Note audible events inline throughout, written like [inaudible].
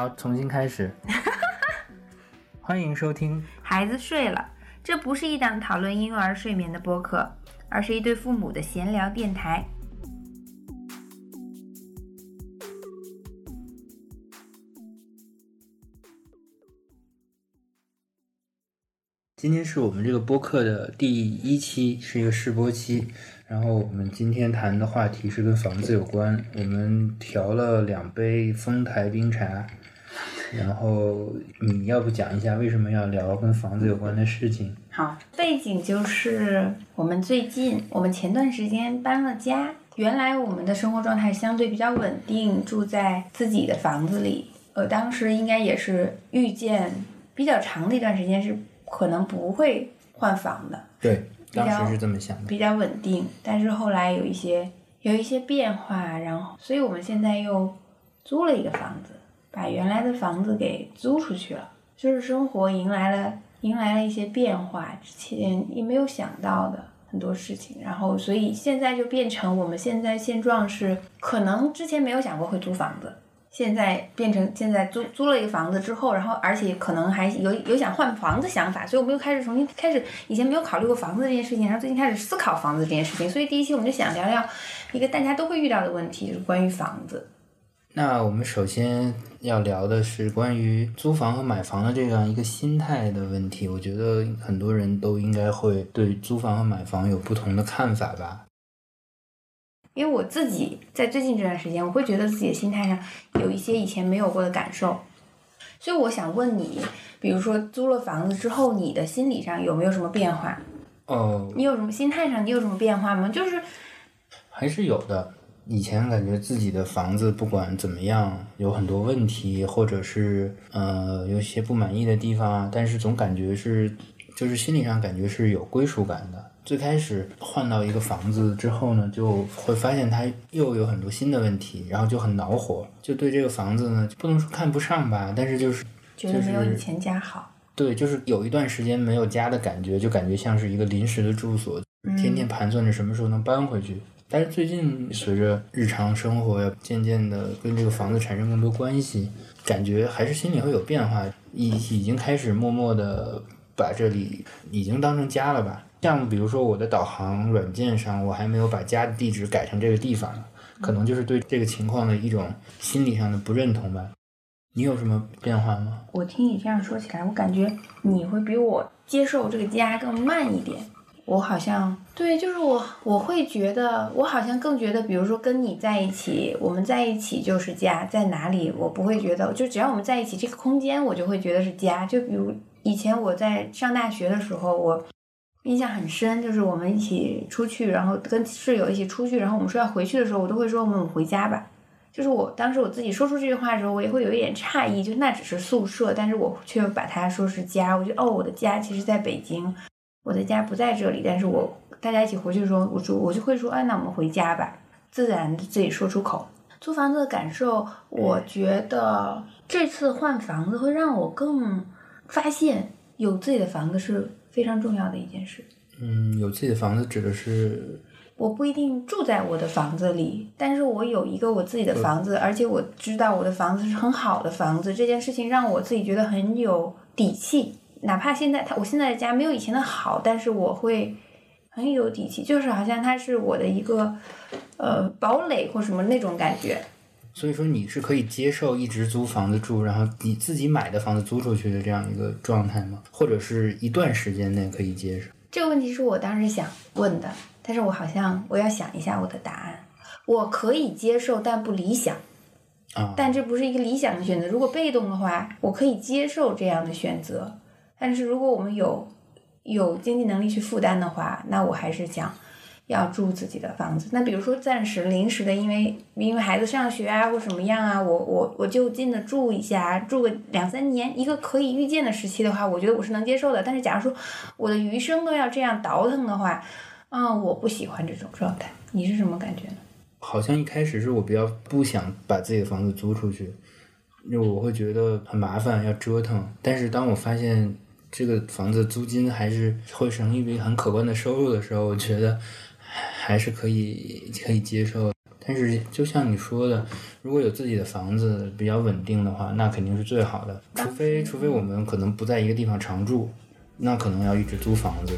好，重新开始。[laughs] 欢迎收听。孩子睡了，这不是一档讨论婴幼儿睡眠的播客，而是一对父母的闲聊电台。今天是我们这个播客的第一期，是一个试播期。然后我们今天谈的话题是跟房子有关。我们调了两杯丰台冰茶。然后你要不讲一下为什么要聊跟房子有关的事情？好，背景就是我们最近，我们前段时间搬了家。原来我们的生活状态相对比较稳定，住在自己的房子里。呃，当时应该也是遇见比较长的一段时间是可能不会换房的。对，当时是这么想的。比较稳定，但是后来有一些有一些变化，然后，所以我们现在又租了一个房子。把原来的房子给租出去了，就是生活迎来了迎来了一些变化，之前也没有想到的很多事情，然后所以现在就变成我们现在现状是，可能之前没有想过会租房子，现在变成现在租租了一个房子之后，然后而且可能还有有想换房子想法，所以我们又开始重新开始，以前没有考虑过房子这件事情，然后最近开始思考房子这件事情，所以第一期我们就想聊聊一个大家都会遇到的问题，就是关于房子。那我们首先要聊的是关于租房和买房的这样一个心态的问题。我觉得很多人都应该会对租房和买房有不同的看法吧。因为我自己在最近这段时间，我会觉得自己的心态上有一些以前没有过的感受，所以我想问你，比如说租了房子之后，你的心理上有没有什么变化？哦，你有什么心态上你有什么变化吗？就是还是有的。以前感觉自己的房子不管怎么样有很多问题，或者是呃有些不满意的地方，但是总感觉是就是心理上感觉是有归属感的。最开始换到一个房子之后呢，就会发现它又有很多新的问题，然后就很恼火，就对这个房子呢不能说看不上吧，但是就是觉得没有以前家好。对，就是有一段时间没有家的感觉，就感觉像是一个临时的住所，天天盘算着什么时候能搬回去。但是最近随着日常生活呀，渐渐的跟这个房子产生更多关系，感觉还是心里会有变化，已已经开始默默的把这里已经当成家了吧。像比如说我的导航软件上，我还没有把家的地址改成这个地方，可能就是对这个情况的一种心理上的不认同吧。你有什么变化吗？我听你这样说起来，我感觉你会比我接受这个家更慢一点。我好像对，就是我，我会觉得，我好像更觉得，比如说跟你在一起，我们在一起就是家，在哪里我不会觉得，就只要我们在一起，这个空间我就会觉得是家。就比如以前我在上大学的时候，我印象很深，就是我们一起出去，然后跟室友一起出去，然后我们说要回去的时候，我都会说我们回家吧。就是我当时我自己说出这句话的时候，我也会有一点诧异，就那只是宿舍，但是我却把它说是家。我觉得哦，我的家其实在北京。我的家不在这里，但是我大家一起回去的时候，我就我就会说，哎，那我们回家吧，自然自己说出口。租房子的感受，我觉得这次换房子会让我更发现有自己的房子是非常重要的一件事。嗯，有自己的房子指的是，我不一定住在我的房子里，但是我有一个我自己的房子，而且我知道我的房子是很好的房子，这件事情让我自己觉得很有底气。哪怕现在他，我现在的家没有以前的好，但是我会很有底气，就是好像它是我的一个呃堡垒或什么那种感觉。所以说你是可以接受一直租房子住，然后你自己买的房子租出去的这样一个状态吗？或者是一段时间内可以接受？这个问题是我当时想问的，但是我好像我要想一下我的答案。我可以接受，但不理想。啊。但这不是一个理想的选择。如果被动的话，我可以接受这样的选择。但是如果我们有有经济能力去负担的话，那我还是想要住自己的房子。那比如说暂时临时的，因为因为孩子上学啊或什么样啊，我我我就近的住一下，住个两三年，一个可以预见的时期的话，我觉得我是能接受的。但是假如说我的余生都要这样倒腾的话，啊，我不喜欢这种状态。你是什么感觉呢？好像一开始是我比较不想把自己的房子租出去，因为我会觉得很麻烦，要折腾。但是当我发现。这个房子租金还是会成一笔很可观的收入的时候，我觉得还是可以可以接受。但是就像你说的，如果有自己的房子比较稳定的话，那肯定是最好的。除非除非我们可能不在一个地方常住，那可能要一直租房子。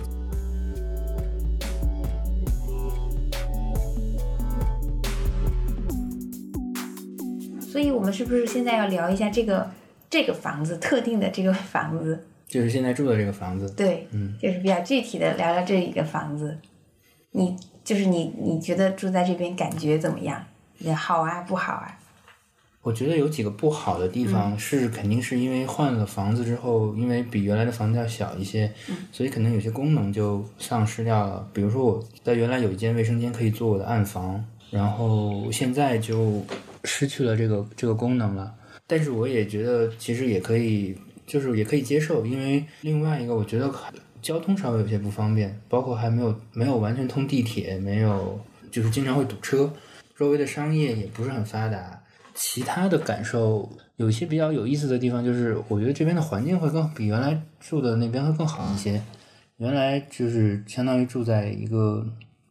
所以我们是不是现在要聊一下这个这个房子特定的这个房子？就是现在住的这个房子，对，嗯，就是比较具体的聊聊这一个房子。你就是你，你觉得住在这边感觉怎么样？也好啊，不好啊？我觉得有几个不好的地方是肯定是因为换了房子之后，因为比原来的房子要小一些，所以可能有些功能就丧失掉了。比如说我在原来有一间卫生间可以做我的暗房，然后现在就失去了这个这个功能了。但是我也觉得其实也可以，就是也可以接受，因为另外一个我觉得交通稍微有些不方便，包括还没有没有完全通地铁，没有就是经常会堵车，周围的商业也不是很发达。其他的感受有一些比较有意思的地方，就是我觉得这边的环境会更比原来住的那边会更好一些。原来就是相当于住在一个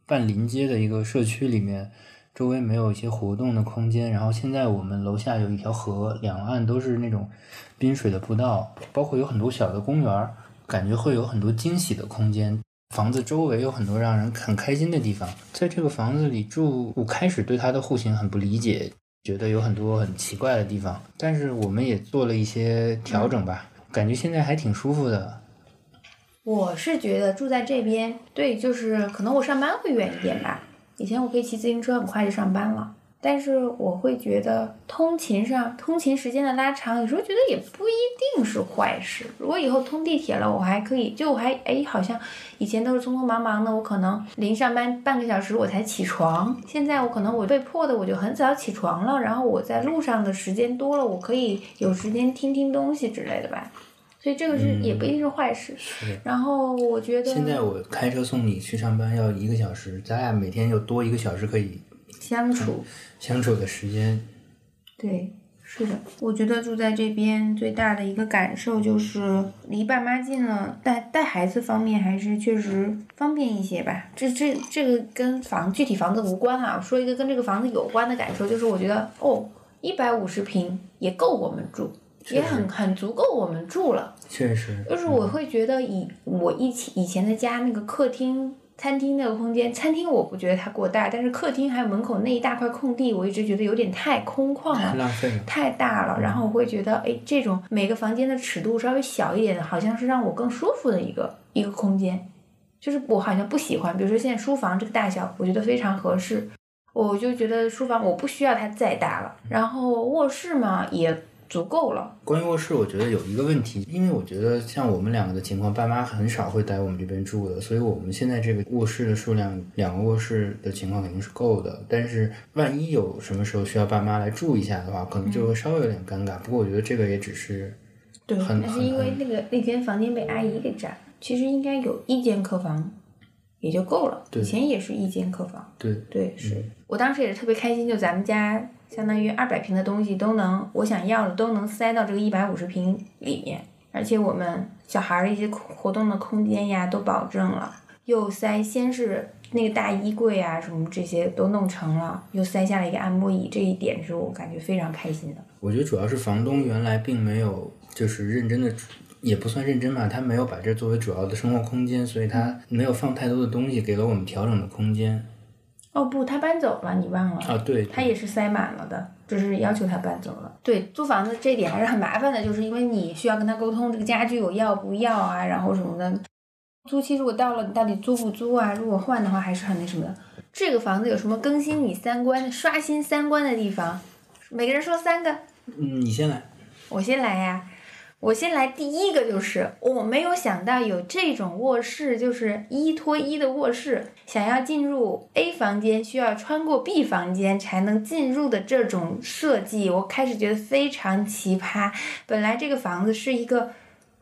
半临街的一个社区里面，周围没有一些活动的空间。然后现在我们楼下有一条河，两岸都是那种滨水的步道，包括有很多小的公园儿，感觉会有很多惊喜的空间。房子周围有很多让人很开心的地方。在这个房子里住，我开始对它的户型很不理解。觉得有很多很奇怪的地方，但是我们也做了一些调整吧，感觉现在还挺舒服的。我是觉得住在这边，对，就是可能我上班会远一点吧。以前我可以骑自行车很快就上班了，但是我会觉得通勤上通勤时间的拉长，有时候觉得也不一定是坏事。如果以后通地铁了，我还可以，就我还哎，好像以前都是匆匆忙忙的，我可能临上班半个小时我才起床。现在我可能我被迫的我就很早起床了，然后我在路上的时间多了，我可以有时间听听东西之类的吧。所以这个是也不一定是坏事。是。然后我觉得现在我开车送你去上班要一个小时，咱俩每天又多一个小时可以相处相处的时间。对，是的。我觉得住在这边最大的一个感受就是离爸妈近了，带带孩子方面还是确实方便一些吧。这这这个跟房具体房子无关啊。我说一个跟这个房子有关的感受，就是我觉得哦，一百五十平也够我们住。也很很足够我们住了，确实。就是我会觉得以我以前以前的家那个客厅、餐厅那个空间，餐厅我不觉得它过大，但是客厅还有门口那一大块空地，我一直觉得有点太空旷了，太浪费了，太大了。然后我会觉得，哎，这种每个房间的尺度稍微小一点的，好像是让我更舒服的一个一个空间。就是我好像不喜欢，比如说现在书房这个大小，我觉得非常合适。我就觉得书房我不需要它再大了，然后卧室嘛也。足够了。关于卧室，我觉得有一个问题，因为我觉得像我们两个的情况，爸妈很少会在我们这边住的，所以我们现在这个卧室的数量，两个卧室的情况肯定是够的。但是万一有什么时候需要爸妈来住一下的话，可能就会稍微有点尴尬。不过我觉得这个也只是，对，那是因为那个那间房间被阿姨给占，其实应该有一间客房也就够了。以前也是一间客房。对对，是我当时也是特别开心，就咱们家。相当于二百平的东西都能，我想要的都能塞到这个一百五十平里面，而且我们小孩儿的一些活动的空间呀都保证了，又塞先是那个大衣柜啊什么这些都弄成了，又塞下了一个按摩椅，这一点是我感觉非常开心的。我觉得主要是房东原来并没有就是认真的，也不算认真吧，他没有把这作为主要的生活空间，所以他没有放太多的东西，给了我们调整的空间。哦不，他搬走了，你忘了？啊，对，他也是塞满了的，就是要求他搬走了。对，租房子这点还是很麻烦的，就是因为你需要跟他沟通这个家具我要不要啊，然后什么的。租期如果到了，你到底租不租啊？如果换的话，还是很那什么的。这个房子有什么更新你三观、刷新三观的地方？每个人说三个。嗯，你先来。我先来呀。我先来第一个，就是我没有想到有这种卧室，就是一拖一的卧室。想要进入 A 房间，需要穿过 B 房间才能进入的这种设计，我开始觉得非常奇葩。本来这个房子是一个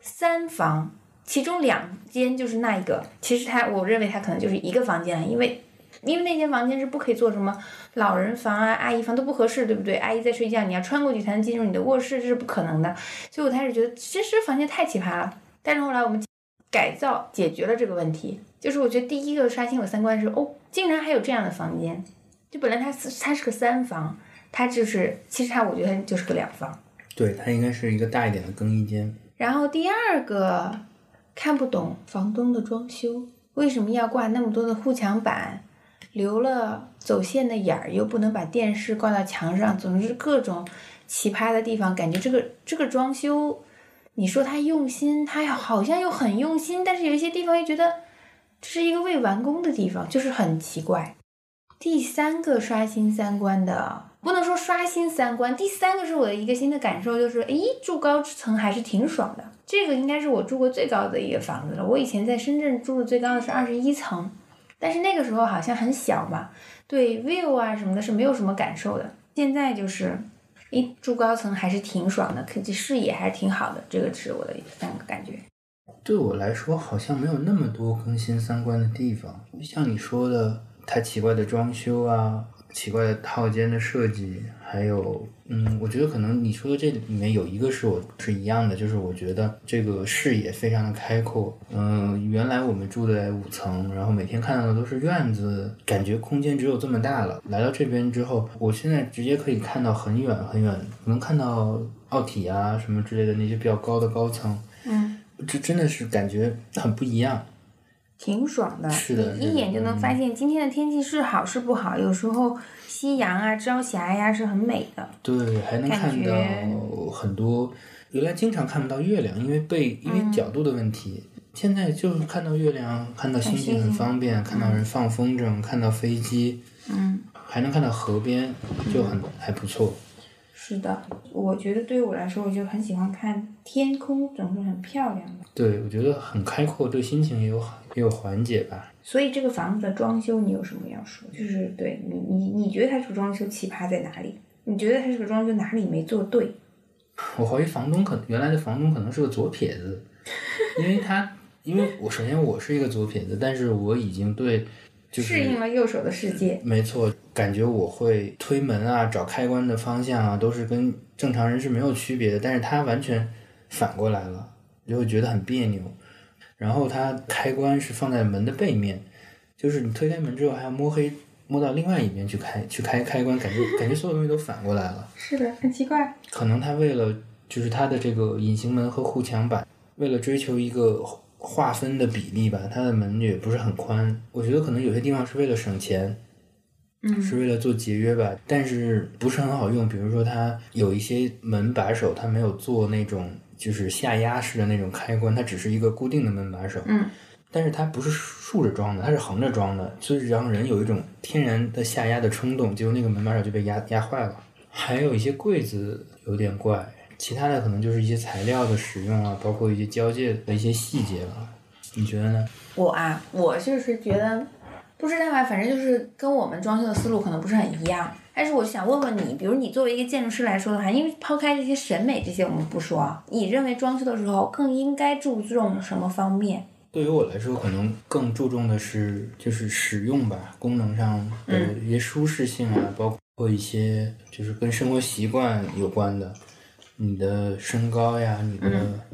三房，其中两间就是那一个，其实它我认为它可能就是一个房间，因为。因为那间房间是不可以做什么老人房啊、阿姨房都不合适，对不对？阿姨在睡觉，你要穿过去才能进入你的卧室，这是不可能的。所以我开始觉得，其实房间太奇葩了。但是后来我们改造解决了这个问题，就是我觉得第一个刷新我三观是，哦，竟然还有这样的房间，就本来它是它是个三房，它就是其实它我觉得它就是个两房。对，它应该是一个大一点的更衣间。然后第二个看不懂房东的装修，为什么要挂那么多的护墙板，留了走线的眼儿，又不能把电视挂到墙上，总之各种奇葩的地方，感觉这个这个装修，你说他用心，他好像又很用心，但是有一些地方又觉得这是一个未完工的地方，就是很奇怪。第三个刷新三观的，不能说刷新三观，第三个是我的一个新的感受，就是诶，住高层还是挺爽的。这个应该是我住过最高的一个房子了。我以前在深圳住的最高的是二十一层，但是那个时候好像很小嘛，对 view 啊什么的是没有什么感受的。现在就是，哎，住高层还是挺爽的，可视野还是挺好的。这个是我的三个感觉。对我来说，好像没有那么多更新三观的地方。像你说的，太奇怪的装修啊，奇怪的套间的设计，还有，嗯，我觉得可能你说的这里面有一个是我是一样的，就是我觉得这个视野非常的开阔。嗯，原来我们住在五层，然后每天看到的都是院子，感觉空间只有这么大了。来到这边之后，我现在直接可以看到很远很远，能看到奥体啊什么之类的那些比较高的高层。嗯，这真的是感觉很不一样。挺爽的，你一眼就能发现今天的天气是好是不好。有时候夕阳啊、朝霞呀、是很美的。对，还能看到很多，原来经常看不到月亮，因为被因为角度的问题。现在就是看到月亮，看到星星很方便，看到人放风筝，看到飞机，嗯，还能看到河边，就很还不错。是的，我觉得对于我来说，我就很喜欢看天空，总是很漂亮的。对，我觉得很开阔，对心情也有也有缓解吧。所以这个房子的装修，你有什么要说？就是对你，你你觉得它这个装修奇葩在哪里？你觉得它这个装修哪里没做对？我怀疑房东可能原来的房东可能是个左撇子，因为他因为我首先我是一个左撇子，但是我已经对就是适应了右手的世界。没错，感觉我会推门啊、找开关的方向啊，都是跟正常人是没有区别的。但是他完全反过来了，就会觉得很别扭。然后它开关是放在门的背面，就是你推开门之后还要摸黑摸到另外一边去开去开开关，感觉感觉所有东西都反过来了。是的，很奇怪。可能他为了就是他的这个隐形门和护墙板，为了追求一个划分的比例吧，它的门也不是很宽。我觉得可能有些地方是为了省钱，嗯是为了做节约吧，但是不是很好用。比如说它有一些门把手，它没有做那种就是下压式的那种开关，它只是一个固定的门把手。嗯，但是它不是竖着装的，它是横着装的，所以让人有一种天然的下压的冲动，结果那个门把手就被压压坏了。还有一些柜子有点怪，其他的可能就是一些材料的使用啊，包括一些交界的一些细节了。你觉得呢？我啊，我就是觉得不知道啊，反正就是跟我们装修的思路可能不是很一样。但是我想问问你，比如你作为一个建筑师来说的话，因为抛开这些审美这些我们不说啊，你认为装修的时候更应该注重什么方面？对于我来说，可能更注重的是就是使用吧，功能上的一些舒适性啊，包括一些就是跟生活习惯有关的，你的身高呀，你的、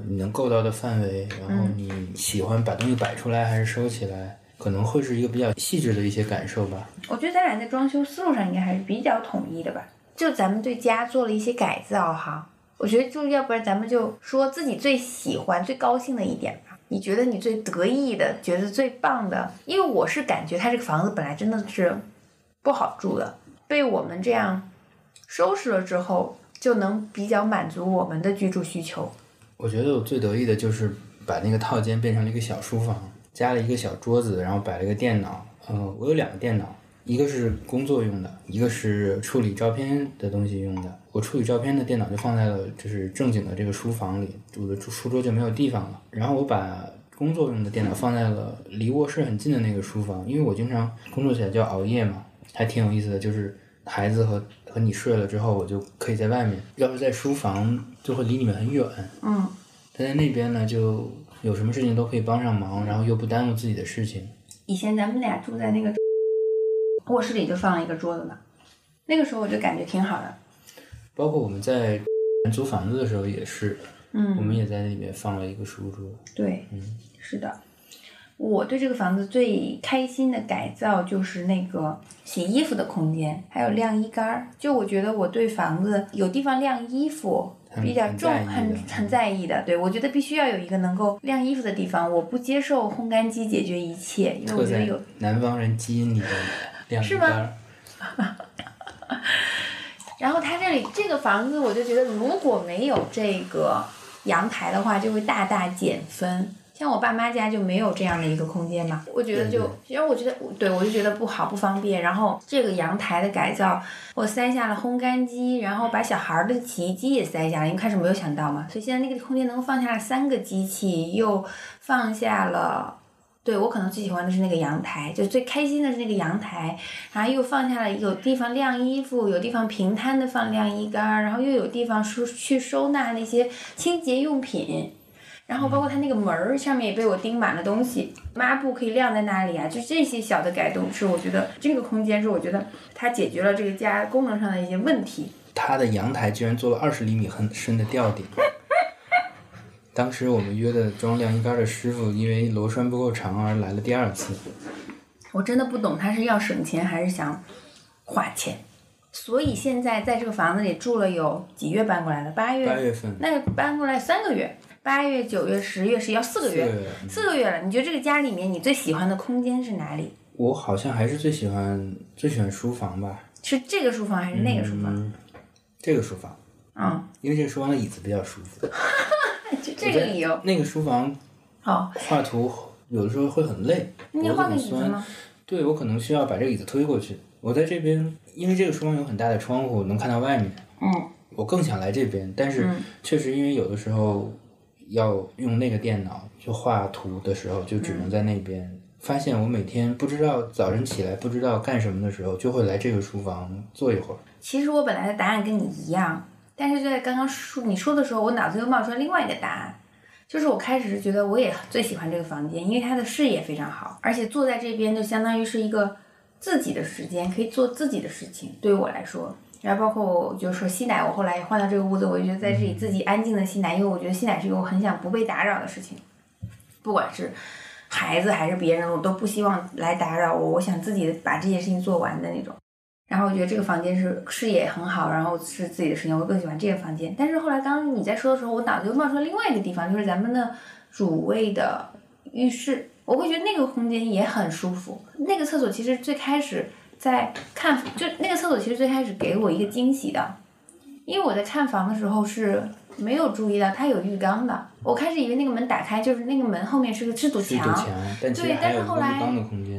你能够到的范围，然后你喜欢把东西摆出来还是收起来，可能会是一个比较细致的一些感受吧。我觉得咱俩在装修思路上应该还是比较统一的吧。就咱们对家做了一些改造哈，我觉得就要不然咱们就说自己最喜欢、最高兴的一点吧。你觉得你最得意的，觉得最棒的？因为我是感觉它这个房子本来真的是不好住的，被我们这样收拾了之后，就能比较满足我们的居住需求。我觉得我最得意的就是把那个套间变成了一个小书房，加了一个小桌子，然后摆了一个电脑。嗯、我有两个电脑，一个是工作用的，一个是处理照片的东西用的。我处理照片的电脑就放在了就是正经的这个书房里，我的书桌就没有地方了。然后我把工作用的电脑放在了离卧室很近的那个书房，因为我经常工作起来就要熬夜嘛，还挺有意思的。就是孩子和和你睡了之后，我就可以在外面。要是在书房，就会离你们很远。嗯，他在那边呢，就有什么事情都可以帮上忙，然后又不耽误自己的事情。以前咱们俩住在那个卧室里就放了一个桌子嘛，那个时候我就感觉挺好的。包括我们在 [laughs] 租房子的时候也是，嗯我嗯，们也在里面放了一个书桌。对，嗯，是的。我对这个房子最开心的改造就是那个洗衣服的空间，还有晾衣杆儿。就我觉得我对房子有地方晾衣服很比较重，很很在意的。对我觉得必须要有一个能够晾衣服的地方，我不接受烘干机解决一切，因为我觉得有南方人基因里的晾衣是吗。[laughs] 然后它这里这个房子，我就觉得如果没有这个阳台的话，就会大大减分。像我爸妈家就没有这样的一个空间嘛，我觉得就，因为我觉得，对我就觉得不好不方便。然后这个阳台的改造，我塞下了烘干机，然后把小孩儿的洗衣机也塞下了，因为开始没有想到嘛，所以现在那个空间能放下三个机器，又放下了。对我可能最喜欢的是那个阳台，就最开心的是那个阳台，然后又放下了有地方晾衣服，有地方平摊的放晾衣杆儿，然后又有地方收去收纳那些清洁用品，然后包括它那个门儿上面也被我钉满了东西，抹布可以晾在那里啊，就这些小的改动是我觉得这个空间是我觉得它解决了这个家功能上的一些问题。它的阳台居然做了二十厘米很深的吊顶。当时我们约的装晾衣杆的师傅，因为螺栓不够长而来了第二次。我真的不懂他是要省钱还是想花钱，所以现在在这个房子里住了有几月搬过来的？八月。八月份，那搬过来三个月，八月、九月、十月是要四个月，四个月嗯四个月了。你觉得这个家里面你最喜欢的空间是哪里？我好像还是最喜欢最喜欢书房吧。是这个书房还是那个书房？嗯，这个书房，嗯，因为这个书房的椅子比较舒服。[laughs] 就这个理由。那个书房好，画图有的时候会很累，你画个。椅子吗？对，我可能需要把这个椅子推过去。我在这边，因为这个书房有很大的窗户，能看到外面。嗯我更想来这边，但是嗯确实因为有的时候要用那个电脑去画图的时候，就只能在那边。发现我每天不知道早晨起来不知道干什么的时候，就会来这个书房坐一会儿。其实我本来的答案跟你一样，但是就在刚刚说你说的时候，我脑子又冒出来另外一个答案，就是我开始是觉得我也最喜欢这个房间，因为它的视野非常好，而且坐在这边就相当于是一个自己的时间，可以做自己的事情，对于我来说。然后包括我就是说吸奶，我后来也换到这个屋子，我就觉得在这里自己安静的吸奶，因为我觉得吸奶是一个我很想不被打扰的事情，不管是孩子还是别人，我都不希望来打扰我，我想自己把这些事情做完的那种。然后我觉得这个房间是视野很好，然后是自己的时间，我更喜欢这个房间。但是后来刚刚你在说的时候，我脑子又冒出了另外一个地方，就是咱们的主卫的浴室，我会觉得那个空间也很舒服。那个厕所其实最开始在看，就那个厕所其实最开始给我一个惊喜的，因为我在看房的时候是没有注意到它有浴缸的，我开始以为那个门打开就是那个门后面是个是堵墙，对但是后来。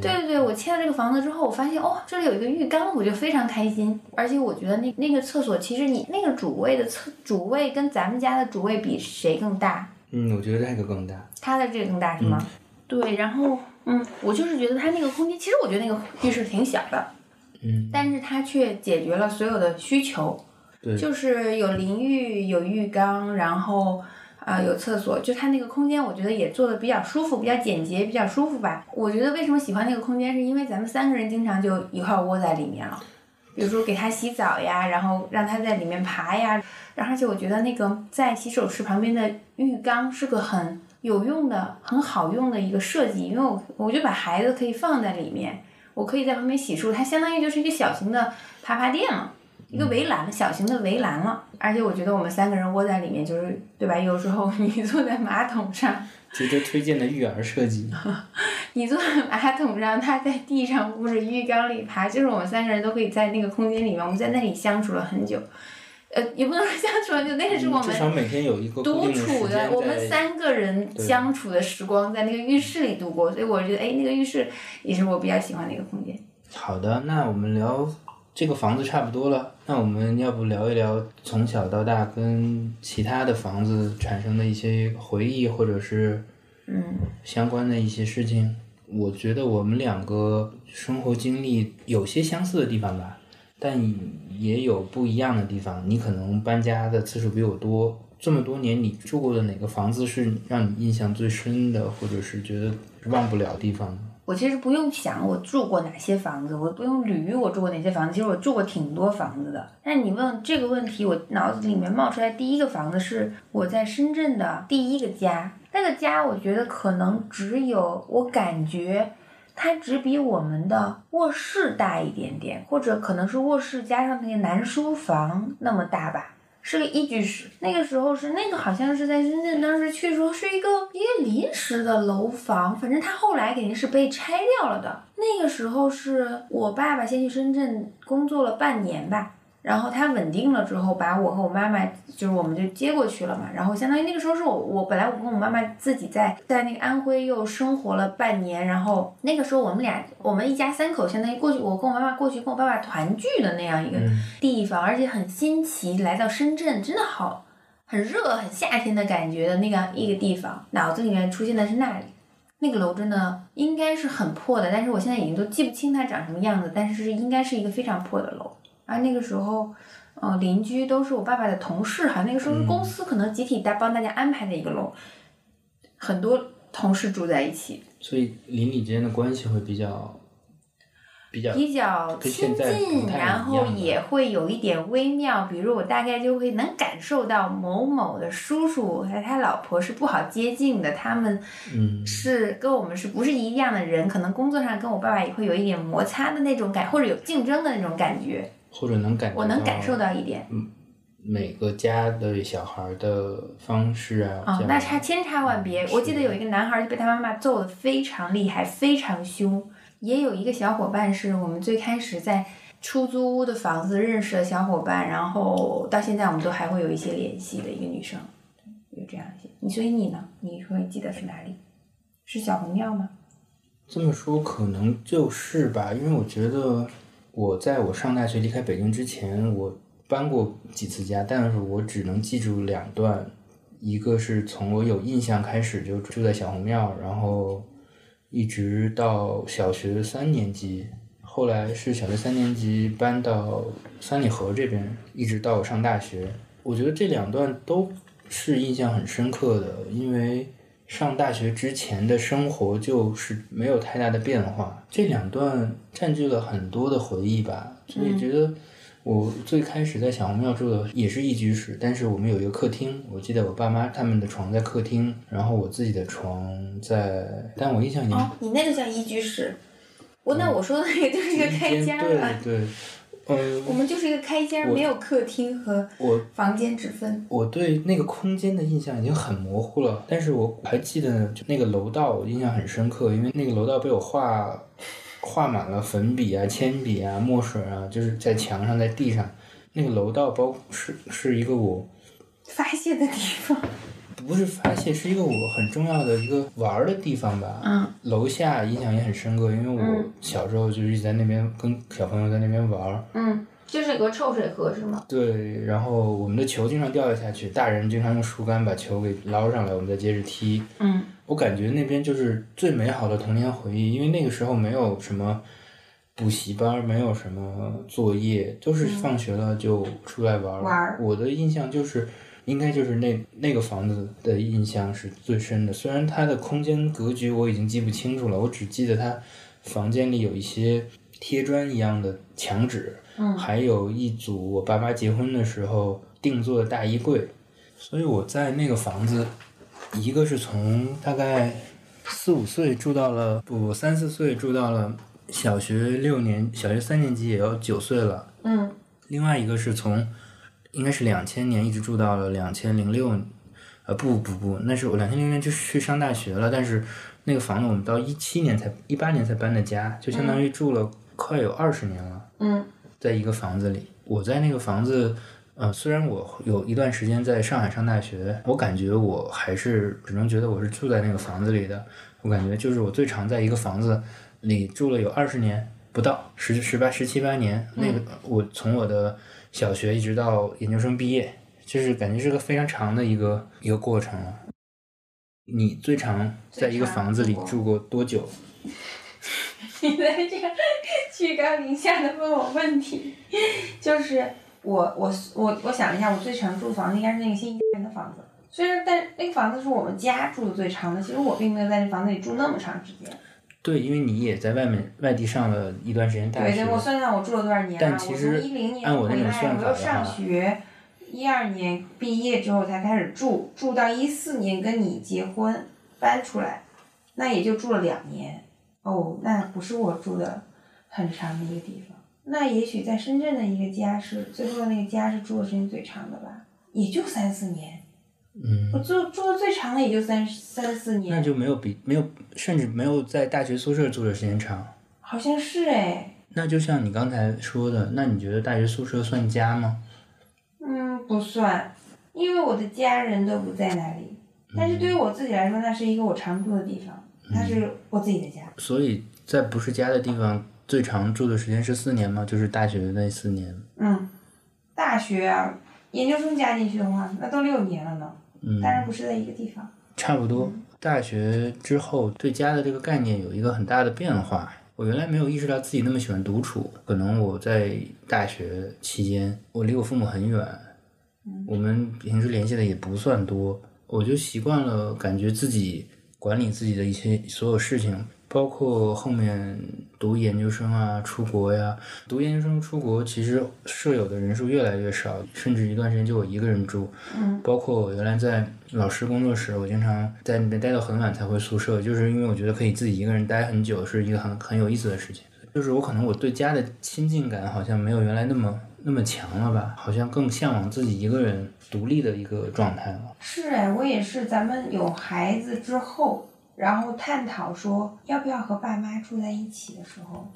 对对对，我签了这个房子之后，我发现哦，这里有一个浴缸，我就非常开心。而且我觉得那那个厕所，其实你那个主卫的厕主卫跟咱们家的主卫比谁更大？嗯，我觉得那个更大。他的这个更大是吗？对，然后嗯，我就是觉得它那个空间，其实我觉得那个浴室挺小的，嗯，但是它却解决了所有的需求，对，就是有淋浴、有浴缸，然后啊、有厕所，就它那个空间，我觉得也做的比较舒服，比较简洁，比较舒服吧。我觉得为什么喜欢那个空间，是因为咱们三个人经常就一块儿窝在里面了，比如说给它洗澡呀，然后让它在里面爬呀，然后而且我觉得那个在洗手池旁边的浴缸是个很有用的、很好用的一个设计，因为我我就把孩子可以放在里面，我可以在旁边洗漱，它相当于就是一个小型的爬爬垫了。一个围栏，小型的围栏了，而且我觉得我们三个人窝在里面，就是对吧？有时候你坐在马桶上，值得推荐的育儿设计。[laughs] 你坐在马桶上，他在地上或者浴缸里爬，就是我们三个人都可以在那个空间里面，我们在那里相处了很久。呃，也不能说相处很久，那个是我嗯至少们每天有一个独处的，我们三个人相处的时光在那个浴室里度过，所以我觉得，哎，那个浴室也是我比较喜欢的一个空间。好的，那我们聊这个房子差不多了，那我们要不聊一聊从小到大跟其他的房子产生的一些回忆，或者是嗯相关的一些事情？我觉得我们两个生活经历有些相似的地方吧，但也有不一样的地方。你可能搬家的次数比我多，这么多年你住过的哪个房子是让你印象最深的，或者是觉得忘不了地方？我其实不用想我住过哪些房子，我不用捋我住过哪些房子。其实我住过挺多房子的。但你问这个问题，我脑子里面冒出来第一个房子是我在深圳的第一个家。那个家，我觉得可能只有我感觉，它只比我们的卧室大一点点，或者可能是卧室加上那个南书房那么大吧。是个一居室，那个时候是那个好像是在深圳，当时去的时候是一个一个临时的楼房，反正它后来肯定是被拆掉了的。那个时候是我爸爸先去深圳工作了半年吧。然后他稳定了之后，把我和我妈妈，就是我们就接过去了嘛。然后相当于那个时候是我，我本来我跟我妈妈自己在在那个安徽又生活了半年。然后那个时候我们俩，我们一家三口相当于过去，我跟我妈妈过去跟我爸爸团聚的那样一个地方，而且很新奇。来到深圳真的好，很热，很夏天的感觉的那个一个地方，脑子里面出现的是那里。那个楼真的应该是很破的，但是我现在已经都记不清它长什么样子，但是应该是一个非常破的楼。啊，那个时候，呃，邻居都是我爸爸的同事哈。那个时候是公司可能集体大帮大家安排的一个楼，很多同事住在一起。所以邻里之间的关系会比较比较比较亲近，然后也会有一点微妙。比如我大概就会能感受到某某的叔叔和他老婆是不好接近的，他们是跟我们是不是一样的人？可能工作上跟我爸爸也会有一点摩擦的那种感，或者有竞争的那种感觉。或者能感，我能感受到一点。嗯，每个家的小孩的方式啊，啊，那差千差万别。我记得有一个男孩就被他妈妈揍的非常厉害，非常凶。也有一个小伙伴是我们最开始在出租屋的房子认识的小伙伴，然后到现在我们都还会有一些联系的一个女生，有这样一些。你所以你呢？你会记得是哪里？是小红庙吗？这么说可能就是吧，因为我觉得。我在我上大学离开北京之前，我搬过几次家，但是我只能记住两段，一个是从我有印象开始就住在小红庙，然后一直到小学三年级，后来是小学三年级搬到三里河这边，一直到我上大学。我觉得这两段都是印象很深刻的，因为。上大学之前的生活就是没有太大的变化，这两段占据了很多的回忆吧，所以觉得我最开始在小红庙住的也是一居室，但是我们有一个客厅，我记得我爸妈他们的床在客厅，然后我自己的床在，但我印象里，哦，你那个叫一居室，我那我说的那个就是一个开间了，对对。嗯，我们就是一个开间，没有客厅和房间之分。我对那个空间的印象已经很模糊了，但是我还记得就那个楼道，我印象很深刻，因为那个楼道被我画画满了粉笔啊、铅笔啊、墨水啊，就是在墙上、在地上。那个楼道包是是一个我发泄的地方。不是发泄，是一个我很重要的一个玩儿的地方吧。嗯。楼下印象也很深刻，因为我小时候就一直在那边跟小朋友在那边玩儿。嗯，就是一个臭水河是吗？对，然后我们的球经常掉下去，大人经常用树干把球给捞上来，我们再接着踢。嗯。我感觉那边就是最美好的童年回忆，因为那个时候没有什么补习班，没有什么作业，都是放学了就出来玩儿。玩儿。我的印象就是。应该就是那那个房子的印象是最深的，虽然它的空间格局我已经记不清楚了，我只记得它房间里有一些贴砖一样的墙纸，嗯，还有一组我爸妈结婚的时候定做的大衣柜，所以我在那个房子，一个是从大概四五岁住到了不三四岁住到了小学六年小学三年级也要九岁了，嗯，另外一个是从。应该是两千年一直住到了两千零六，呃不不不，那是我两千零年就去上大学了，但是那个房子我们到一七年才一八年才搬的家，就相当于住了快有二十年了。嗯，在一个房子里，我在那个房子，呃，虽然我有一段时间在上海上大学，我感觉我还是只能觉得我是住在那个房子里的，我感觉就是我最长在一个房子里住了有二十年不到，十十八十七八年，那个我从我的。小学一直到研究生毕业，就是感觉是个非常长的一个一个过程了。你最长在一个房子里住过多久？[laughs] 你在这样居高临下的问我问题，就是。我我我我想了一下，我最长住的房子应该是那个新一人的房子。虽然，但那个房子是我们家住的最长的，其实我并没有在这房子里住那么长时间。对，因为你也在外面外地上了一段时间大学。对对，我算算我住了多少年啊？但其实我从一零年按我那回来，种算法的我又上学，一二年毕业之后才开始住，住到一四年跟你结婚搬出来，那也就住了两年。哦，那不是我住的很长的一个地方。那也许在深圳的一个家是最后的那个家是住的时间最长的吧，也就三四年。嗯我，住住的最长的也就三三四年那，就没有比没有，甚至没有在大学宿舍住的时间长。好像是哎。那就像你刚才说的，那你觉得大学宿舍算家吗？嗯，不算，因为我的家人都不在那里。但是对于我自己来说，那是一个我常住的地方，那是我自己的家。所以在不是家的地方，最长住的时间是四年吗？就是大学的那四年。嗯，大学啊，研究生加进去的话，那都六年了呢。嗯，当然不是在一个地方。差不多。大学之后，对家的这个概念有一个很大的变化。我原来没有意识到自己那么喜欢独处，可能我在大学期间，我离我父母很远，我们平时联系的也不算多，我就习惯了，感觉自己管理自己的一些所有事情，包括后面读研究生啊、出国呀。读研究生出国，其实舍友的人数越来越少，甚至一段时间就我一个人住。嗯包括我原来在老师工作室，我经常在那边待到很晚才回宿舍，就是因为我觉得可以自己一个人待很久是一个很很有意思的事情。就是我可能我对家的亲近感好像没有原来那么那么强了吧，好像更向往自己一个人独立的一个状态了。是哎，我也是。咱们有孩子之后，然后探讨说要不要和爸妈住在一起的时候，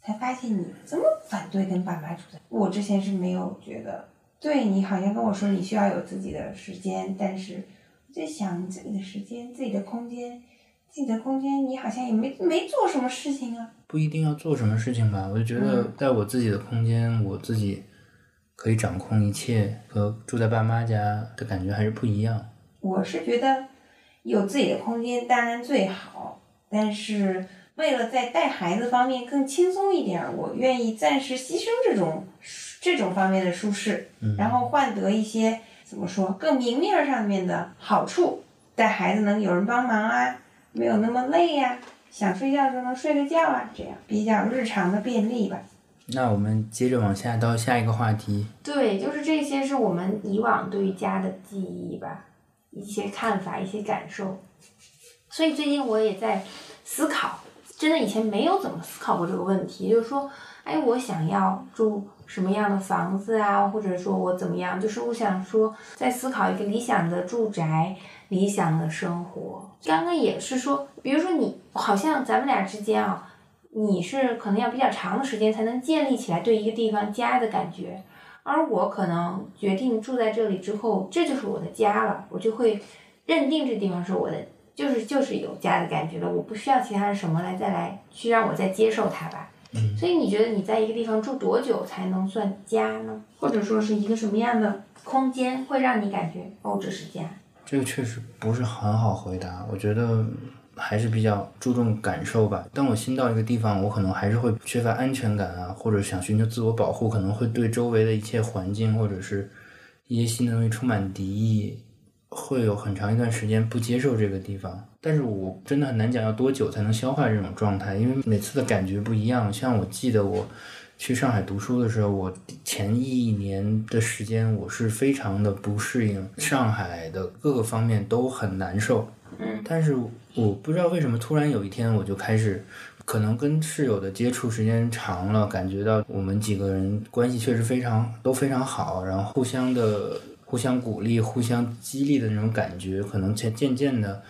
才发现你这么反对跟爸妈住在。我之前是没有觉得，对你好像跟我说你需要有自己的时间，但是我在想你自己的时间、自己的空间、自己的空间，你好像也没没做什么事情啊。不一定要做什么事情吧，我就觉得嗯在我自己的空间，我自己可以掌控一切，和住在爸妈家的感觉还是不一样。我是觉得有自己的空间当然最好，但是为了在带孩子方面更轻松一点儿，我愿意暂时牺牲这种这种方面的舒适，嗯然后换得一些怎么说更明面上面的好处，带孩子能有人帮忙啊，没有那么累呀、想睡觉的时候能睡个觉啊，这样比较日常的便利吧。那我们接着往下到下一个话题，对，就是这些是我们以往对于家的记忆吧，一些看法，一些感受。所以最近我也在思考，真的以前没有怎么思考过这个问题，就是说，哎，我想要住什么样的房子啊，或者说我怎么样，就是我想说，在思考一个理想的住宅、理想的生活。刚刚也是说，比如说你，好像咱们俩之间啊。你是可能要比较长的时间才能建立起来对一个地方家的感觉，而我可能决定住在这里之后，这就是我的家了，我就会认定这地方是我的，就是就是有家的感觉了，我不需要其他的什么来再来去让我再接受它吧。嗯所以你觉得你在一个地方住多久才能算家呢？或者说是一个什么样的空间会让你感觉哦这是家？这个确实不是很好回答，我觉得还是比较注重感受吧。当我新到一个地方，我可能还是会缺乏安全感啊，或者想寻求自我保护，可能会对周围的一切环境或者是一些新的东西充满敌意，会有很长一段时间不接受这个地方。但是我真的很难讲要多久才能消化这种状态，因为每次的感觉不一样。像我记得我去上海读书的时候，我前一年的时间我是非常的不适应，上海的各个方面都很难受。嗯，但是我不知道为什么突然有一天我就开始，可能跟室友的接触时间长了，感觉到我们几个人关系确实非常都非常好，然后互相的互相鼓励、互相激励的那种感觉，可能才渐渐的。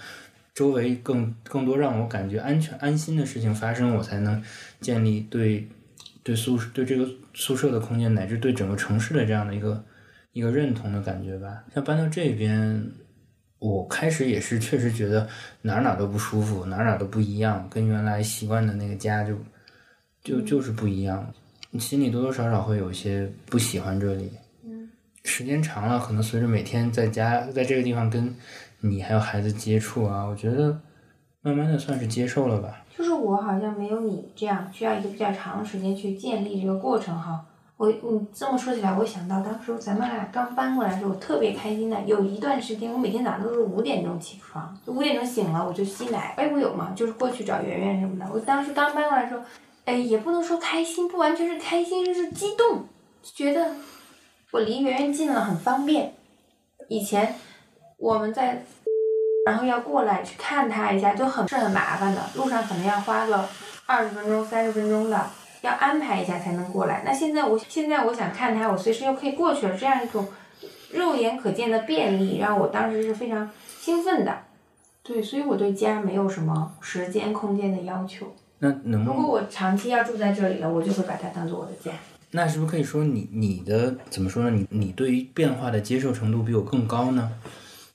周围更更多让我感觉安全安心的事情发生，我才能建立对对宿对这个宿舍的空间乃至对整个城市的这样的一个一个认同的感觉吧。像搬到这边，我开始也是确实觉得哪儿哪儿都不舒服，哪儿哪儿都不一样，跟原来习惯的那个家就就就是不一样，你心里多多少少会有一些不喜欢这里。嗯，时间长了，可能随着每天在家在这个地方跟你还有孩子接触啊，我觉得慢慢的算是接受了吧。就是我好像没有你这样需要一个比较长的时间去建立这个过程哈，我你这么说起来，我想到当时咱们俩刚搬过来的时候，我特别开心的。有一段时间，我每天早上都是五点钟起床，五点钟醒了我就吸奶。哎，我有吗？就是过去找圆圆什么的。我当时刚搬过来的时候，哎，也不能说开心，不完全是开心，就是激动，觉得我离圆圆近了，很方便。以前我们在，然后要过来去看他一下，就很是很麻烦的，路上可能要花个二十分钟、三十分钟的。要安排一下才能过来。那现在我现在我想看他，我随时又可以过去了。这样一种肉眼可见的便利，让我当时是非常兴奋的。对，所以我对家没有什么时间空间的要求。那能如果我长期要住在这里了，我就会把它当做我的家。那是不是可以说你你的怎么说呢？你你对于变化的接受程度比我更高呢？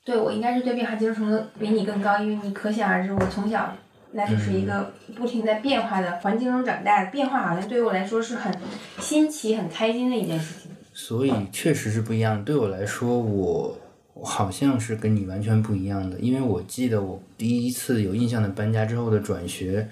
对，我应该是对变化接受程度比你更高，因为你可想而知，我从小。那就是一个不停在变化的环境中长大，变化好像对于我来说是很新奇、很开心的一件事情。所以确实是不一样。对我来说，我好像是跟你完全不一样的，因为我记得我第一次有印象的搬家之后的转学，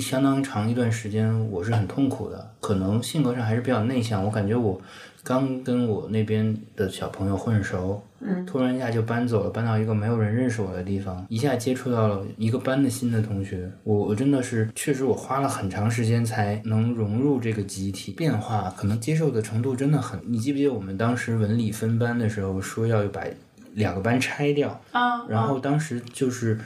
相当长一段时间我是很痛苦的。可能性格上还是比较内向，我感觉我。刚跟我那边的小朋友混熟，突然一下就搬走了，搬到一个没有人认识我的地方，一下接触到了一个班的新的同学，我我真的是确实我花了很长时间才能融入这个集体，变化可能接受的程度真的很。你记不记得我们当时文理分班的时候说要把两个班拆掉，啊，然后当时就是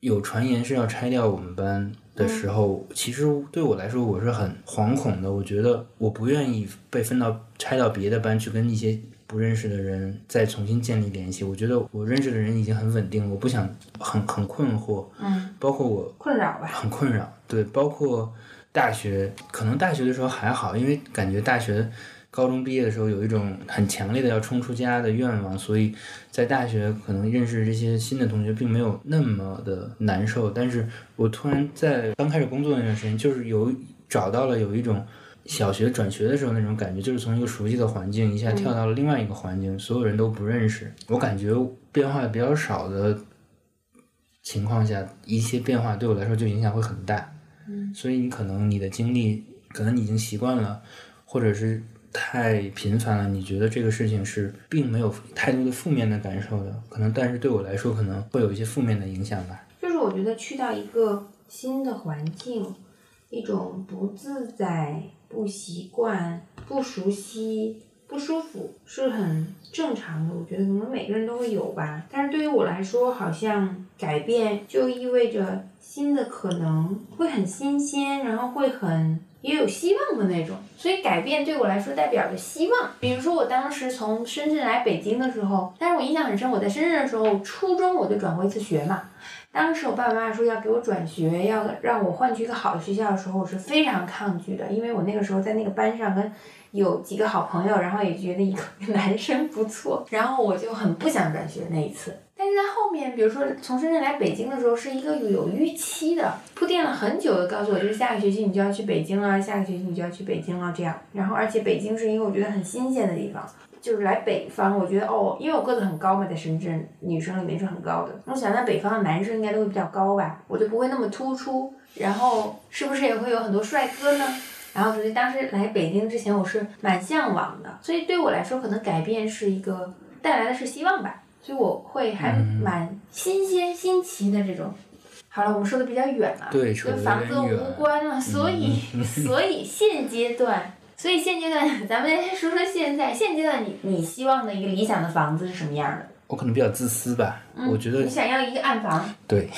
有传言是要拆掉我们班。的时候，其实对我来说我是很惶恐的。我觉得我不愿意被分到拆到别的班去，跟一些不认识的人再重新建立联系。我觉得我认识的人已经很稳定了，我不想很很困惑。嗯，包括我困扰吧，很困扰。对，包括大学，可能大学的时候还好，因为感觉大学。高中毕业的时候有一种很强烈的要冲出家的愿望，所以在大学可能认识这些新的同学并没有那么的难受。但是我突然在刚开始工作那段时间，就是有找到了有一种小学转学的时候那种感觉，就是从一个熟悉的环境一下跳到了另外一个环境，所有人都不认识。我感觉变化比较少的情况下，一些变化对我来说就影响会很大。嗯，所以你可能你的经历，可能你已经习惯了，或者是。太频繁了，你觉得这个事情是并没有太多的负面的感受的，可能，但是对我来说可能会有一些负面的影响吧。就是我觉得去到一个新的环境，一种不自在、不习惯、不熟悉、不舒服是很正常的。我觉得可能每个人都会有吧。但是对于我来说，好像改变就意味着新的可能会很新鲜，然后会很。也有希望的那种，所以改变对我来说代表着希望。比如说，我当时从深圳来北京的时候，但是我印象很深，我在深圳的时候，初中我就转过一次学嘛。当时我爸爸妈妈说要给我转学，要让我换去一个好的学校的时候，我是非常抗拒的，因为我那个时候在那个班上跟有几个好朋友，然后也觉得一个男生不错，然后我就很不想转学那一次。但是在后面，比如说从深圳来北京的时候，是一个有预期的，铺垫了很久的，告诉我就是下个学期你就要去北京了，下个学期你就要去北京了这样。然后而且北京是一个我觉得很新鲜的地方，就是来北方，我觉得哦，因为我个子很高嘛，在深圳女生里面是很高的，我想在北方的男生应该都会比较高吧，我就不会那么突出。然后是不是也会有很多帅哥呢？然后所以当时来北京之前，我是蛮向往的，所以对我来说，可能改变是一个带来的是希望吧。所以我会还蛮新鲜新奇的这种。好了，我们说的比较远了，跟房子无关了。所以，[laughs] 所以现阶段，所以现阶段，[laughs] 咱们先说说现在。现阶段，你你希望的一个理想的房子是什么样的？我可能比较自私吧，我觉得。你想要一个暗房？[laughs] 对。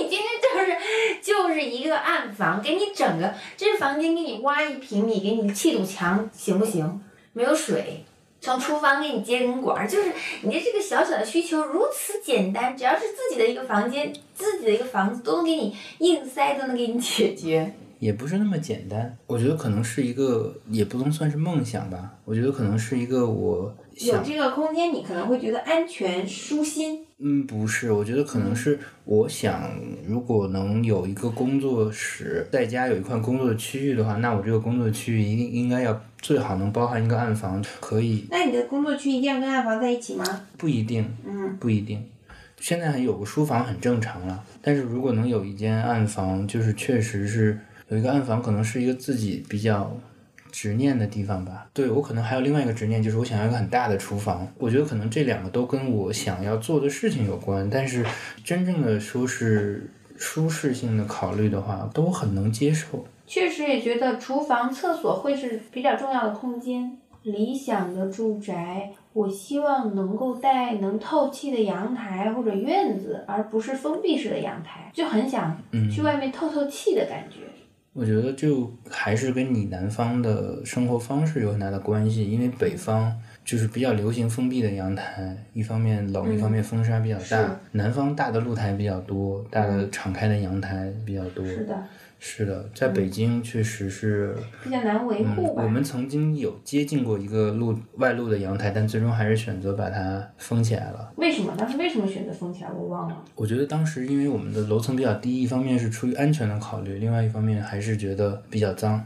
你今天就是就是一个暗房，给你整个这房间给你挖一平米，给你砌堵墙，行不行？没有水。从厨房给你接根管儿，就是你的这个小小的需求如此简单，只要是自己的一个房间、自己的一个房子，都能给你硬塞，都能给你解决。也不是那么简单，我觉得可能是一个，也不能算是梦想吧。我觉得可能是一个我有这个空间，你可能会觉得安全舒心。嗯，不是，我觉得可能是我想，如果能有一个工作室，在家有一块工作的区域的话，那我这个工作区域一定应该要最好能包含一个暗房，可以。那你的工作区一定要跟暗房在一起吗？不一定，嗯，不一定。现在有个书房很正常了，但是如果能有一间暗房，就是确实是。有一个暗房，可能是一个自己比较执念的地方吧。对我可能还有另外一个执念，就是我想要一个很大的厨房。我觉得可能这两个都跟我想要做的事情有关，但是真正的说是舒适性的考虑的话，都很能接受。确实也觉得厨房、厕所会是比较重要的空间。理想的住宅，我希望能够带能透气的阳台或者院子，而不是封闭式的阳台，就很想去外面透透气的感觉。我觉得就还是跟你南方的生活方式有很大的关系，因为北方就是比较流行封闭的阳台，一方面冷，一方面风沙比较大。南方大的露台比较多，大的敞开的阳台比较多。是的。是的，在北京确实是比较难维护吧。我们曾经有接近过一个露外露的阳台，但最终还是选择把它封起来了。为什么？当时为什么选择封起来？我忘了。我觉得当时因为我们的楼层比较低，一方面是出于安全的考虑，另外一方面还是觉得比较脏。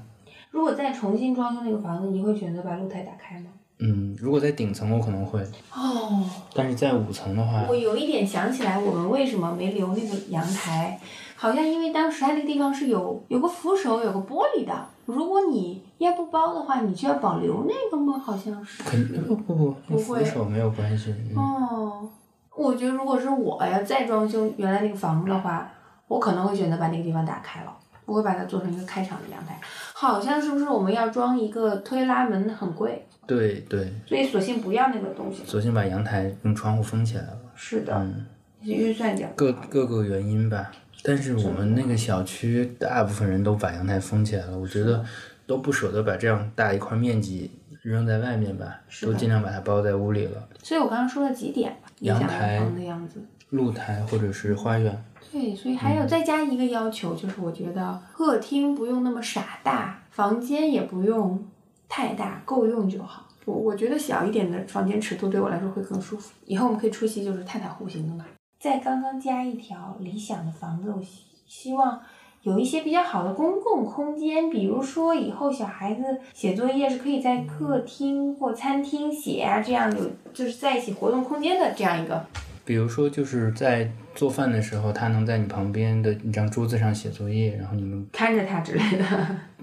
如果再重新装修那个房子，你会选择把露台打开吗？嗯，如果在顶层，我可能会。哦。但是在五层的话，我有一点想起来，我们为什么没留那个阳台？好像因为当时它那个地方是有有个扶手，有个玻璃的。如果你要不包的话，你就要保留那个吗？好像是。肯不不不，跟扶手没有关系。哦，我觉得如果是我要再装修原来那个房子的话，我可能会选择把那个地方打开了，我会把它做成一个开敞的阳台。好像是不是我们要装一个推拉门很贵？对对。所以索性不要那个东西。索性把阳台用窗户封起来了。是的。嗯。预算讲。各各个原因吧。但是我们那个小区大部分人都把阳台封起来了，我觉得都不舍得把这样大一块面积扔在外面吧，都尽量把它包在屋里了。所以我刚刚说了几点，阳台、子，露台或者是花园。对，所以还有再加一个要求，就是我觉得客厅不用那么傻大，房间也不用太大，够用就好。我我觉得小一点的房间尺度对我来说会更舒服。以后我们可以出席就是太太户型的嘛。再刚刚加一条理想的房子，我希希望有一些比较好的公共空间，比如说以后小孩子写作业是可以在客厅或餐厅写啊，这样有就是在一起活动空间的这样一个。比如说就是在做饭的时候，他能在你旁边的一张桌子上写作业，然后你们看着他之类的。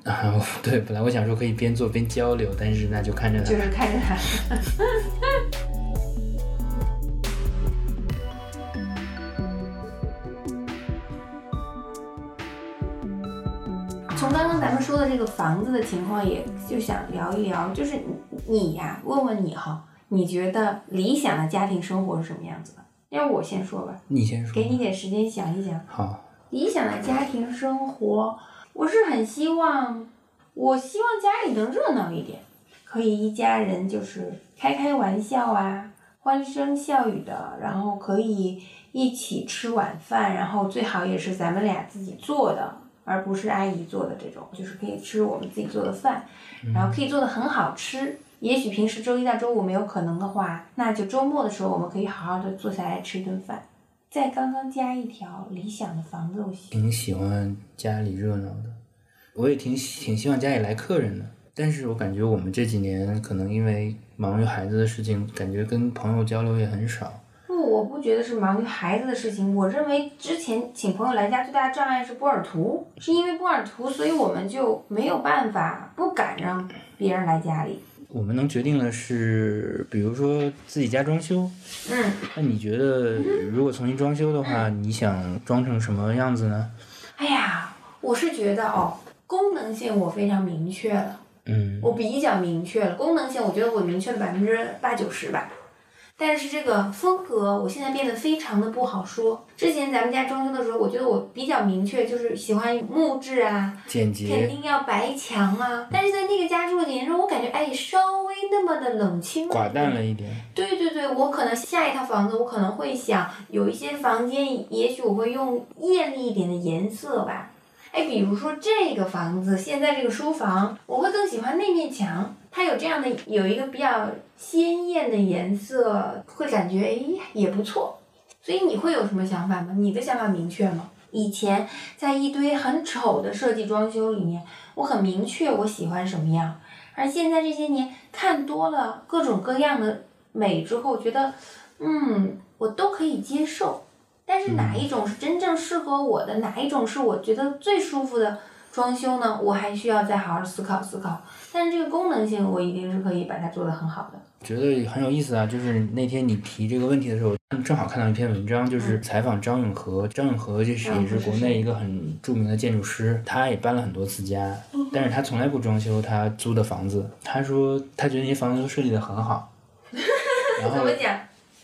[laughs] 啊，对，本来我想说可以边做边交流，但是那就看着他。就是看着他。说的这个房子的情况，也就想聊一聊，就是你呀，问问你哈，你觉得理想的家庭生活是什么样子的？要不我先说吧，你先说，给你点时间想一想。好，理想的家庭生活，我是很希望，我希望家里能热闹一点，可以一家人就是开开玩笑啊，欢声笑语的，然后可以一起吃晚饭，然后最好也是咱们俩自己做的。而不是阿姨做的这种，就是可以吃我们自己做的饭，然后可以做的很好吃。也许平时周一到周五没有可能的话，那就周末的时候我们可以好好的坐下来吃一顿饭。再刚刚加一条理想的房子，我挺喜欢家里热闹的，我也挺挺希望家里来客人的。但是我感觉我们这几年可能因为忙于孩子的事情，感觉跟朋友交流也很少。我不觉得是忙于孩子的事情，我认为之前请朋友来家最大的障碍是波尔图，是因为波尔图，所以我们就没有办法，不敢让别人来家里。我们能决定的是，比如说自己家装修。嗯。那你觉得，如果重新装修的话，你想装成什么样子呢？哎呀，我是觉得哦，功能性我非常明确了。嗯。我比较明确了功能性，我觉得我明确了百分之八九十吧。但是这个风格，我现在变得非常的不好说。之前咱们家装修的时候，我觉得我比较明确，就是喜欢木质啊，简洁，肯定要白墙啊。但是在那个家住了几年之后，我感觉哎，稍微那么的冷清，寡淡了一点。对对对，我可能下一套房子，我可能会想有一些房间，也许我会用艳丽一点的颜色吧。哎，比如说这个房子，现在这个书房，我会更喜欢那面墙，它有这样的有一个比较鲜艳的颜色，会感觉哎也不错。所以你会有什么想法吗？你的想法明确吗？以前在一堆很丑的设计装修里面，我很明确我喜欢什么样，而现在这些年看多了各种各样的美之后，觉得嗯，我都可以接受。但是哪一种是真正适合我的？哪一种是我觉得最舒服的？装修呢，我还需要再好好思考思考。但是这个功能性，我一定是可以把它做得很好的。觉得很有意思啊！就是那天你提这个问题的时候，正好看到一篇文章，就是采访张永和。张永和这是也是国内一个很著名的建筑师，他也搬了很多次家，但是他从来不装修他租的房子。他说他觉得那些房子都设计得很好。[laughs] 怎么讲？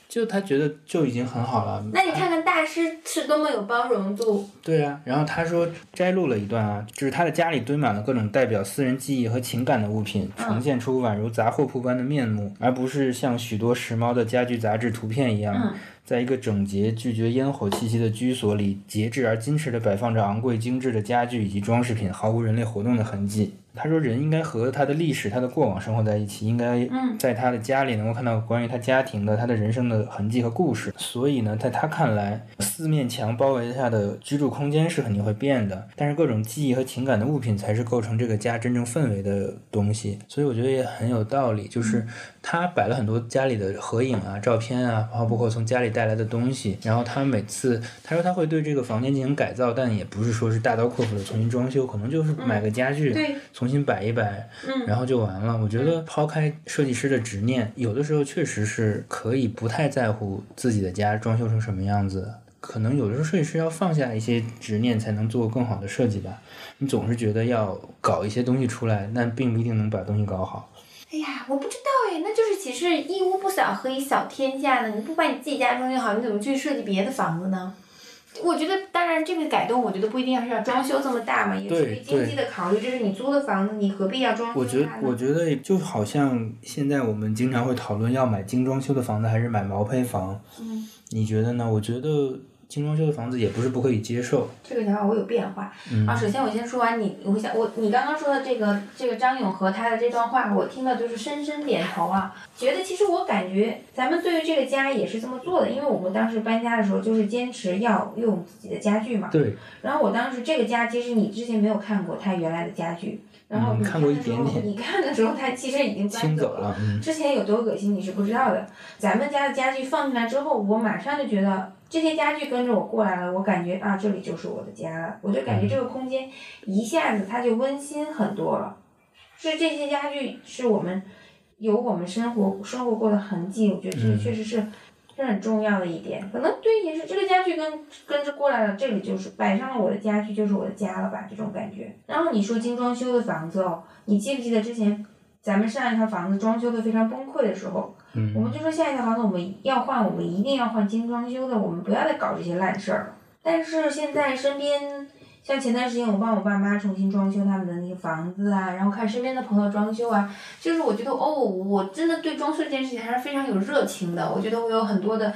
就他觉得就已经很好了。那你看看大师是多么有包容度。对啊，然后他说摘录了一段啊，就是他的家里堆满了各种代表私人记忆和情感的物品，呈现出宛如杂货铺般的面目，而不是像许多时髦的家居杂志图片一样，在一个整洁、拒绝烟火气息的居所里，节制而矜持地摆放着昂贵精致的家具以及装饰品，毫无人类活动的痕迹。他说：“人应该和他的历史、他的过往生活在一起，应该在他的家里能够看到关于他家庭的、他的人生的痕迹和故事。所以呢，在他看来，四面墙包围下的居住空间是肯定会变的，但是各种记忆和情感的物品才是构成这个家真正氛围的东西。所以我觉得也很有道理，就是他摆了很多家里的合影啊、照片啊，然后包括从家里带来的东西。然后他每次他说他会对这个房间进行改造，但也不是说是大刀阔斧的重新装修，可能就是买个家具，从新摆一摆，然后就完了。我觉得抛开设计师的执念，有的时候确实是可以不太在乎自己的家装修成什么样子。可能有的时候设计师要放下一些执念，才能做更好的设计吧。你总是觉得要搞一些东西出来，那并不一定能把东西搞好。哎呀，我不知道哎，那就是岂是一屋不扫，何以扫天下呢？你不把你自己家装修好，你怎么去设计别的房子呢？我觉得，当然，这个改动，我觉得不一定要是要装修这么大嘛，也出于经济的考虑。这是你租的房子，你何必要装修我觉得，我觉得就好像现在我们经常会讨论要买精装修的房子还是买毛坯房。嗯。你觉得呢？我觉得。精装修的房子也不是不可以接受。这个想法我有变化。啊，首先我先说完你，我想我你刚刚说的这个这个张永和他的这段话，我听了就是深深点头啊，觉得其实我感觉咱们对于这个家也是这么做的，因为我们当时搬家的时候就是坚持要用自己的家具嘛。对。然后我当时这个家其实你之前没有看过他原来的家具，然后你看过一点点。你看的时候他其实已经搬走了。之前有多恶心你是不知道的，咱们家的家具放进来之后，我马上就觉得。这些家具跟着我过来了，我感觉啊，这里就是我的家了。我就感觉这个空间一下子它就温馨很多了。是这些家具是我们有我们生活生活过的痕迹，我觉得这个确实是是很重要的一点。可能对也是这个家具跟跟着过来了，这里就是摆上了我的家具，就是我的家了吧？这种感觉。然后你说精装修的房子哦，你记不记得之前咱们上一套房子装修的非常崩溃的时候？我们就说下一套房子我们要换，我们一定要换精装修的，我们不要再搞这些烂事儿了。但是现在身边，像前段时间我帮我爸妈重新装修他们的那个房子啊，然后看身边的朋友装修啊，就是我觉得哦，我真的对装修这件事情还是非常有热情的。我觉得我有很多的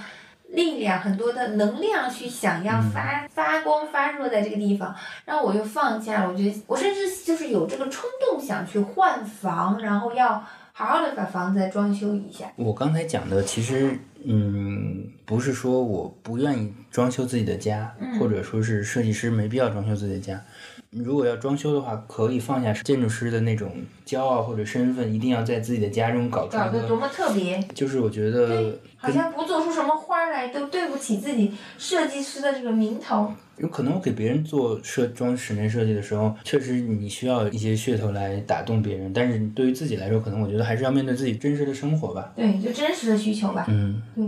力量，很多的能量去想要发发光发热在这个地方，然后我又放下了。我觉得我甚至就是有这个冲动想去换房，然后要。好好的把房子装修一下。我刚才讲的其实，嗯，不是说我不愿意装修自己的家，或者说是设计师没必要装修自己的家。如果要装修的话，可以放下建筑师的那种骄傲或者身份，一定要在自己的家中搞出搞得多么特别。就是我觉得，好像不做出什么花来都对不起自己设计师的这个名头。有可能我给别人做设装室内设计的时候，确实你需要一些噱头来打动别人，但是对于自己来说，可能我觉得还是要面对自己真实的生活吧。对，就真实的需求吧。嗯。对。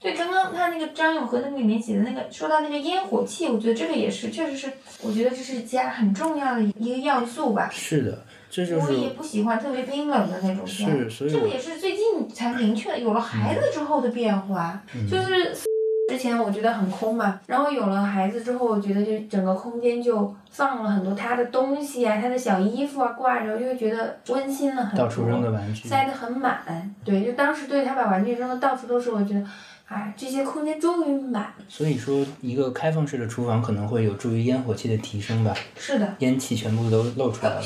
对，刚刚他那个张永和那个里面写的那个，说到那个烟火气，我觉得这个也是，确实是，我觉得这是家很重要的一个要素吧。是的，这就是。我也不喜欢特别冰冷的那种家。是，所以。这个也是最近才明确，有了孩子之后的变化，就是 [laughs] 之前我觉得很空嘛，然后有了孩子之后，我觉得就整个空间就放了很多他的东西啊，他的小衣服啊挂着，就会觉得温馨了很多。到处扔的玩具。塞得很满，对，就当时对他把玩具扔的到处都是，我觉得。哎，这些空间终于满。所以说，一个开放式的厨房可能会有助于烟火气的提升吧。是的。烟气全部都露出来了。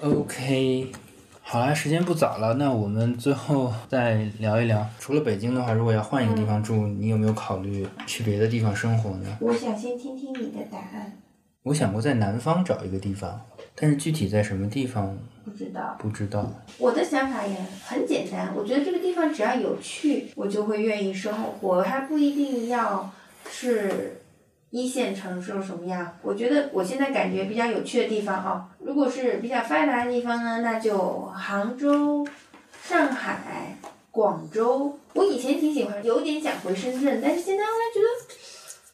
OK，好啦，时间不早了，那我们最后再聊一聊。除了北京的话，如果要换一个地方住，你有没有考虑去别的地方生活呢？我想先听听你的答案。我想过在南方找一个地方，但是具体在什么地方？不知道，不知道。我的想法也很简单，我觉得这个地方只要有趣，我就会愿意生活。还不一定要是一线城市什么样？我觉得我现在感觉比较有趣的地方啊，如果是比较发达的地方呢，那就杭州、上海、广州。我以前挺喜欢，有点想回深圳，但是现在后来觉得。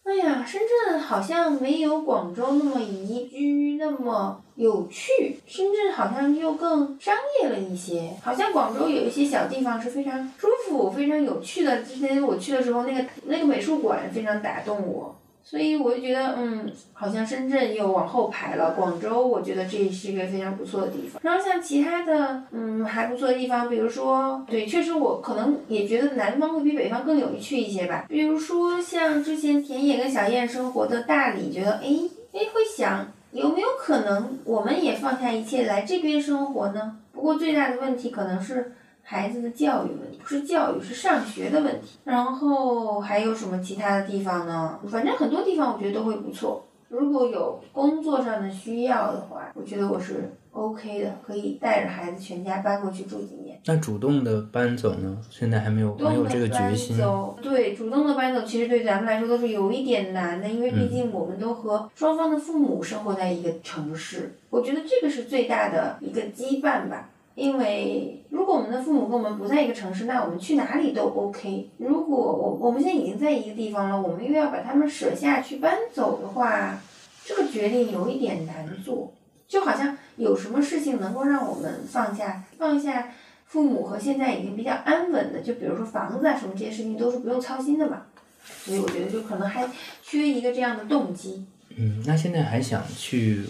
哎呀，深圳好像没有广州那么宜居，那么有趣。深圳好像又更商业了一些。好像广州有一些小地方是非常舒服、非常有趣的。之前我去的时候，那个那个美术馆非常打动我。所以我就觉得，嗯，好像深圳又往后排了。广州，我觉得这是一个非常不错的地方。然后像其他的，嗯，还不错的地方，比如说，对，确实我可能也觉得南方会比北方更有趣一些吧。比如说像之前田野跟小燕生活的大理，觉得，哎，哎，会想有没有可能我们也放下一切来这边生活呢？不过最大的问题可能是。孩子的教育问题不是教育，是上学的问题。然后还有什么其他的地方呢？反正很多地方我觉得都会不错。如果有工作上的需要的话，我觉得我是 OK 的，可以带着孩子全家搬过去住几年。那主动的搬走呢？现在还没有没有这个决心。对，主动的搬走其实对咱们来说都是有一点难的，因为毕竟我们都和双方的父母生活在一个城市。我觉得这个是最大的一个羁绊吧。因为如果我们的父母跟我们不在一个城市，那我们去哪里都 OK。如果我我们现在已经在一个地方了，我们又要把他们舍下去搬走的话，这个决定有一点难做。就好像有什么事情能够让我们放下放下父母和现在已经比较安稳的，就比如说房子啊什么这些事情都是不用操心的嘛。所以我觉得就可能还缺一个这样的动机。嗯，那现在还想去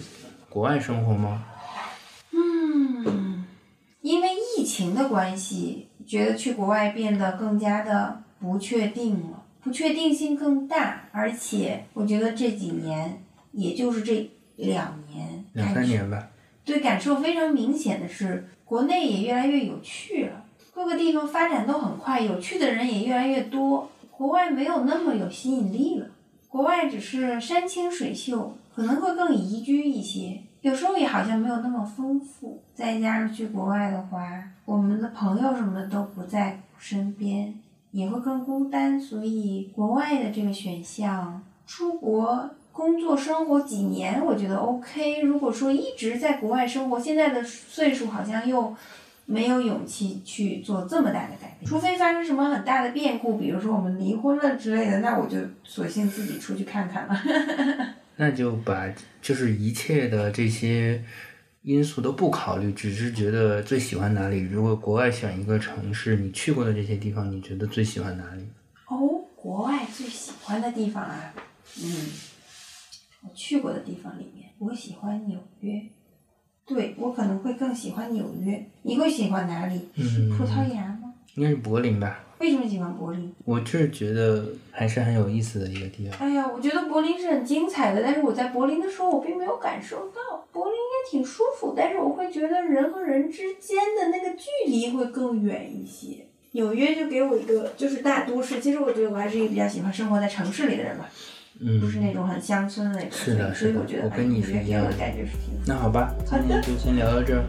国外生活吗？因为疫情的关系，觉得去国外变得更加的不确定了，不确定性更大，而且我觉得这几年，也就是这两年，两三年吧，对感受非常明显的是，国内也越来越有趣了，各个地方发展都很快，有趣的人也越来越多，国外没有那么有吸引力了，国外只是山清水秀，可能会更宜居一些。有时候也好像没有那么丰富，再加上去国外的话，我们的朋友什么的都不在身边，也会更孤单。所以国外的这个选项，出国工作生活几年，我觉得 OK。如果说一直在国外生活，现在的岁数好像又没有勇气去做这么大的改变，除非发生什么很大的变故，比如说我们离婚了之类的，那我就索性自己出去看看了。[laughs] 那就把就是一切的这些因素都不考虑，只是觉得最喜欢哪里。如果国外选一个城市，你去过的这些地方，你觉得最喜欢哪里？哦，国外最喜欢的地方啊，嗯，我去过的地方里面，我喜欢纽约。对，我可能会更喜欢纽约。你会喜欢哪里？嗯，葡萄牙吗？应该是柏林吧。为什么喜欢柏林？我就是觉得还是很有意思的一个地方。哎呀，我觉得柏林是很精彩的，但是我在柏林的时候，我并没有感受到柏林也挺舒服，但是我会觉得人和人之间的那个距离会更远一些。纽约就给我一个就是大都市，其实我觉得我还是一个比较喜欢生活在城市里的人吧，嗯，不是那种很乡村的那种。是的，所以我觉得我跟你是一样的感觉是挺。那好吧，今天就先聊到这儿。